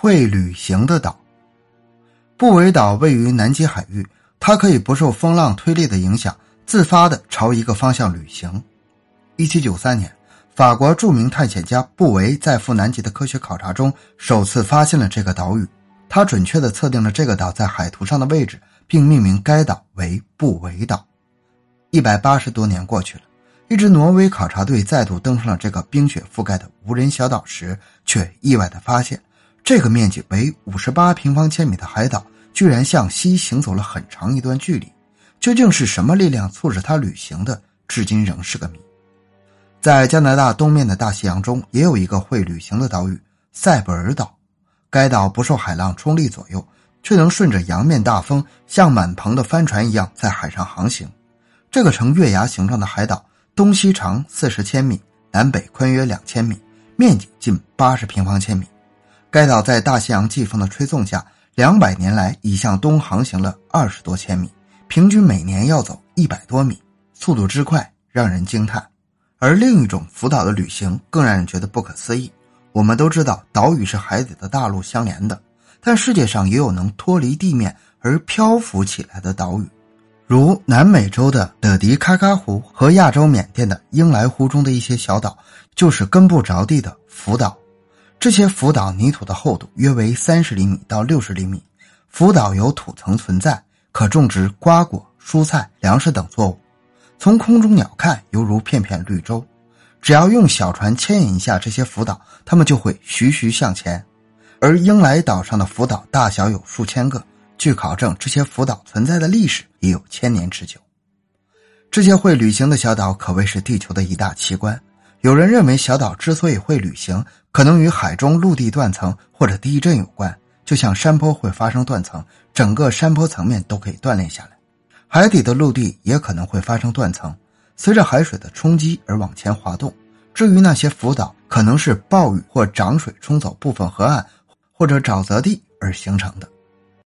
会旅行的岛。布韦岛位于南极海域，它可以不受风浪推力的影响，自发的朝一个方向旅行。一七九三年，法国著名探险家布韦在赴南极的科学考察中，首次发现了这个岛屿。他准确的测定了这个岛在海图上的位置，并命名该岛为布韦岛。一百八十多年过去了，一支挪威考察队再度登上了这个冰雪覆盖的无人小岛时，却意外的发现。这个面积为五十八平方千米的海岛，居然向西行走了很长一段距离。究竟是什么力量促使它旅行的，至今仍是个谜。在加拿大东面的大西洋中，也有一个会旅行的岛屿——塞布尔岛。该岛不受海浪冲力左右，却能顺着洋面大风，像满棚的帆船一样在海上航行。这个呈月牙形状的海岛，东西长四十千米，南北宽约两千米，面积近八十平方千米。该岛在大西洋季风的吹送下，两百年来已向东航行了二十多千米，平均每年要走一百多米，速度之快让人惊叹。而另一种浮岛的旅行更让人觉得不可思议。我们都知道，岛屿是海底的大陆相连的，但世界上也有能脱离地面而漂浮起来的岛屿，如南美洲的德迪卡卡湖和亚洲缅甸的英莱湖中的一些小岛，就是根不着地的浮岛。这些浮岛泥土的厚度约为三十厘米到六十厘米，浮岛有土层存在，可种植瓜果、蔬菜、粮食等作物。从空中鸟看，犹如片片绿洲。只要用小船牵引一下这些浮岛，它们就会徐徐向前。而英莱岛上的浮岛大小有数千个，据考证，这些浮岛存在的历史也有千年之久。这些会旅行的小岛可谓是地球的一大奇观。有人认为，小岛之所以会旅行，可能与海中陆地断层或者地震有关。就像山坡会发生断层，整个山坡层面都可以断裂下来；海底的陆地也可能会发生断层，随着海水的冲击而往前滑动。至于那些浮岛，可能是暴雨或涨水冲走部分河岸或者沼泽地而形成的。